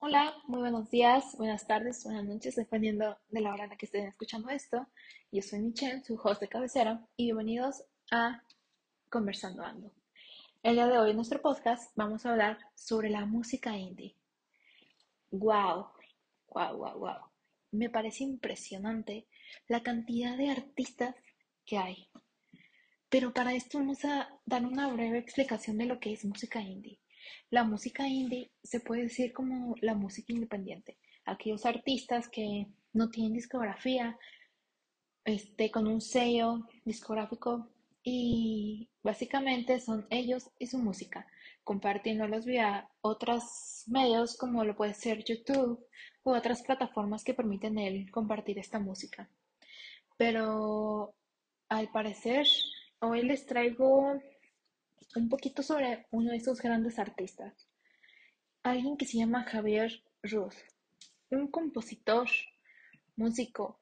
Hola, muy buenos días, buenas tardes, buenas noches, dependiendo de la hora en la que estén escuchando esto. Yo soy Michelle, su host de cabecera, y bienvenidos a Conversando Ando. El día de hoy en nuestro podcast vamos a hablar sobre la música indie. ¡Wow! ¡Wow, wow, wow! Me parece impresionante la cantidad de artistas que hay. Pero para esto vamos a dar una breve explicación de lo que es música indie. La música indie se puede decir como la música independiente. Aquellos artistas que no tienen discografía, este, con un sello discográfico y básicamente son ellos y su música, compartiéndolos vía otros medios como lo puede ser YouTube u otras plataformas que permiten él compartir esta música. Pero al parecer, hoy les traigo un poquito sobre uno de esos grandes artistas, alguien que se llama Javier Ruth, un compositor, músico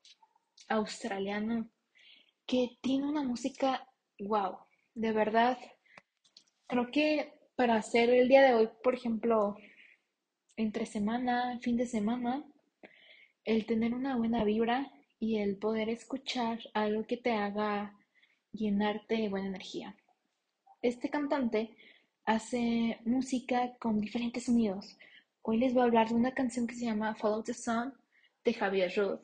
australiano que tiene una música wow, de verdad. Creo que para hacer el día de hoy, por ejemplo, entre semana, fin de semana, el tener una buena vibra y el poder escuchar algo que te haga llenarte de buena energía. Este cantante hace música con diferentes sonidos. Hoy les voy a hablar de una canción que se llama Follow the Sun de Javier Rudd,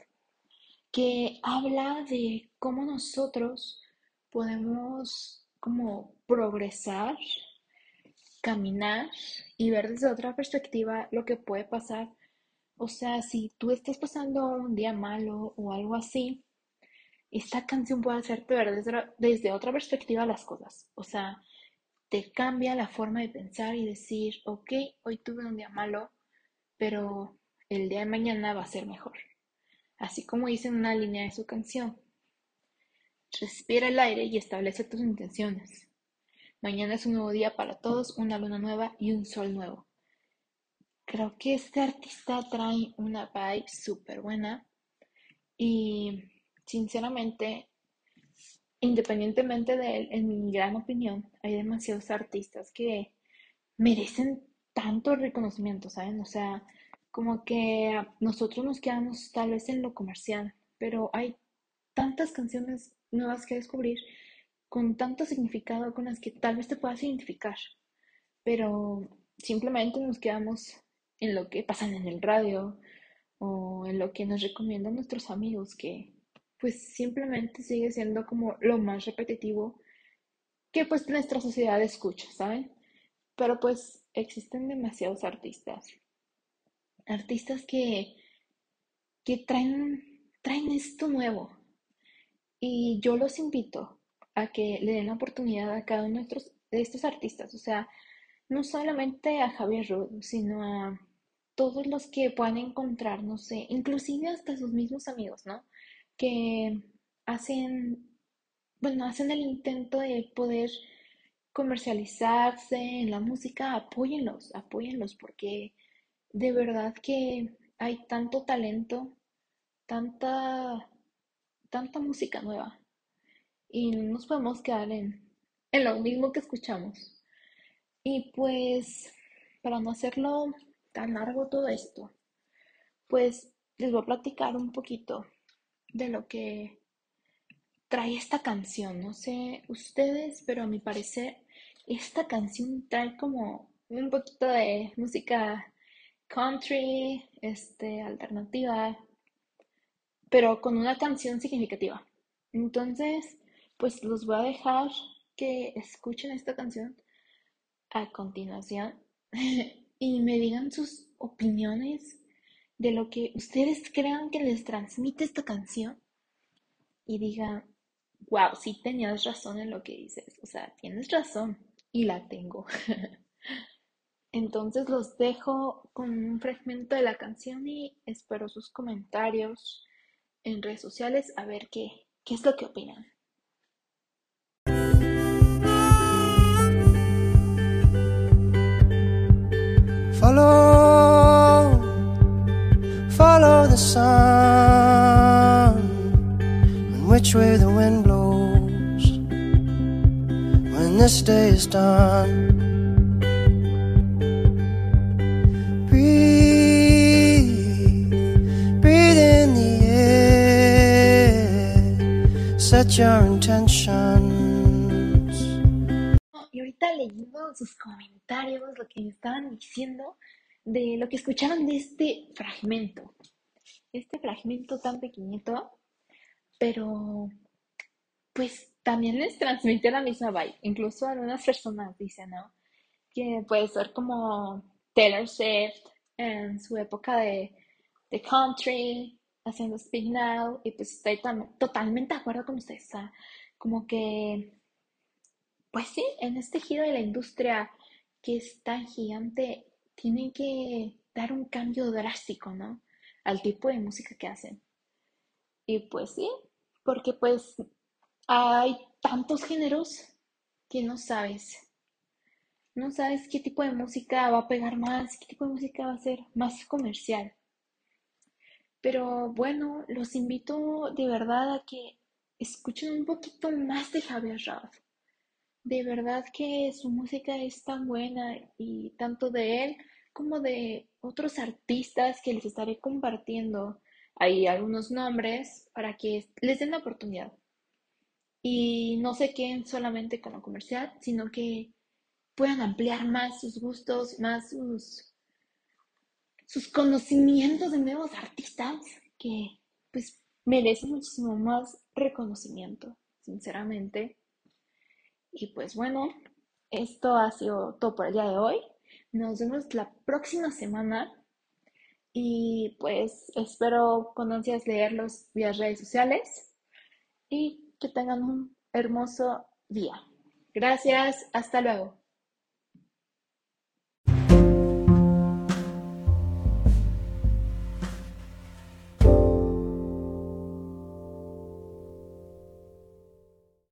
que habla de cómo nosotros podemos como progresar, caminar y ver desde otra perspectiva lo que puede pasar. O sea, si tú estás pasando un día malo o algo así, esta canción puede hacerte ver desde, desde otra perspectiva las cosas. O sea, te cambia la forma de pensar y decir, ok, hoy tuve un día malo, pero el día de mañana va a ser mejor. Así como dice en una línea de su canción, Respira el aire y establece tus intenciones. Mañana es un nuevo día para todos, una luna nueva y un sol nuevo. Creo que este artista trae una vibe súper buena y sinceramente, independientemente de él, en mi gran opinión, hay demasiados artistas que merecen tanto reconocimiento, ¿saben? O sea, como que nosotros nos quedamos tal vez en lo comercial, pero hay tantas canciones nuevas que descubrir con tanto significado con las que tal vez te puedas identificar, pero simplemente nos quedamos en lo que pasan en el radio o en lo que nos recomiendan nuestros amigos, que pues simplemente sigue siendo como lo más repetitivo que pues nuestra sociedad escucha, ¿saben? Pero pues existen demasiados artistas, artistas que, que traen, traen esto nuevo, y yo los invito a que le den la oportunidad a cada uno de, estos artistas, o sea, no solamente a Javier Rudd, sino a todos los que puedan encontrar, no sé, inclusive hasta sus mismos amigos, ¿no? Que hacen, bueno, hacen el intento de poder comercializarse en la música, apóyenlos, apóyenlos, porque de verdad que hay tanto talento, tanta tanta música nueva y no nos podemos quedar en, en lo mismo que escuchamos. Y pues, para no hacerlo tan largo todo esto, pues les voy a platicar un poquito de lo que trae esta canción. No sé ustedes, pero a mi parecer, esta canción trae como un poquito de música country, este, alternativa, pero con una canción significativa. Entonces, pues los voy a dejar que escuchen esta canción a continuación y me digan sus opiniones de lo que ustedes crean que les transmite esta canción y digan, wow, sí tenías razón en lo que dices, o sea, tienes razón y la tengo. Entonces los dejo con un fragmento de la canción y espero sus comentarios en redes sociales a ver qué, qué es lo que opinan. Follow, the sun, and which way the wind blows. When this day is done. Breathe, breathe in the air, set your intentions. Y ahorita leyendo sus comentarios, lo que me estaban diciendo de lo que escucharon de este fragmento. Este fragmento tan pequeñito, pero pues también les transmite la misma vibe. Incluso algunas personas dicen, ¿no? Que puede ser como Taylor Swift en su época de, de country, haciendo Speak Now, y pues estoy totalmente de acuerdo con ustedes. como que, pues sí, en este giro de la industria que es tan gigante, tienen que dar un cambio drástico, ¿no? Al tipo de música que hacen. Y pues sí, porque pues hay tantos géneros que no sabes. No sabes qué tipo de música va a pegar más, qué tipo de música va a ser más comercial. Pero bueno, los invito de verdad a que escuchen un poquito más de Javier Raff. De verdad que su música es tan buena y tanto de él como de otros artistas que les estaré compartiendo ahí algunos nombres para que les den la oportunidad y no se queden solamente con lo comercial, sino que puedan ampliar más sus gustos, más sus, sus conocimientos de nuevos artistas que pues merecen muchísimo más reconocimiento, sinceramente. Y pues bueno, esto ha sido todo por el día de hoy. Nos vemos la próxima semana y pues espero con ansias leerlos vía redes sociales y que tengan un hermoso día. Gracias, hasta luego.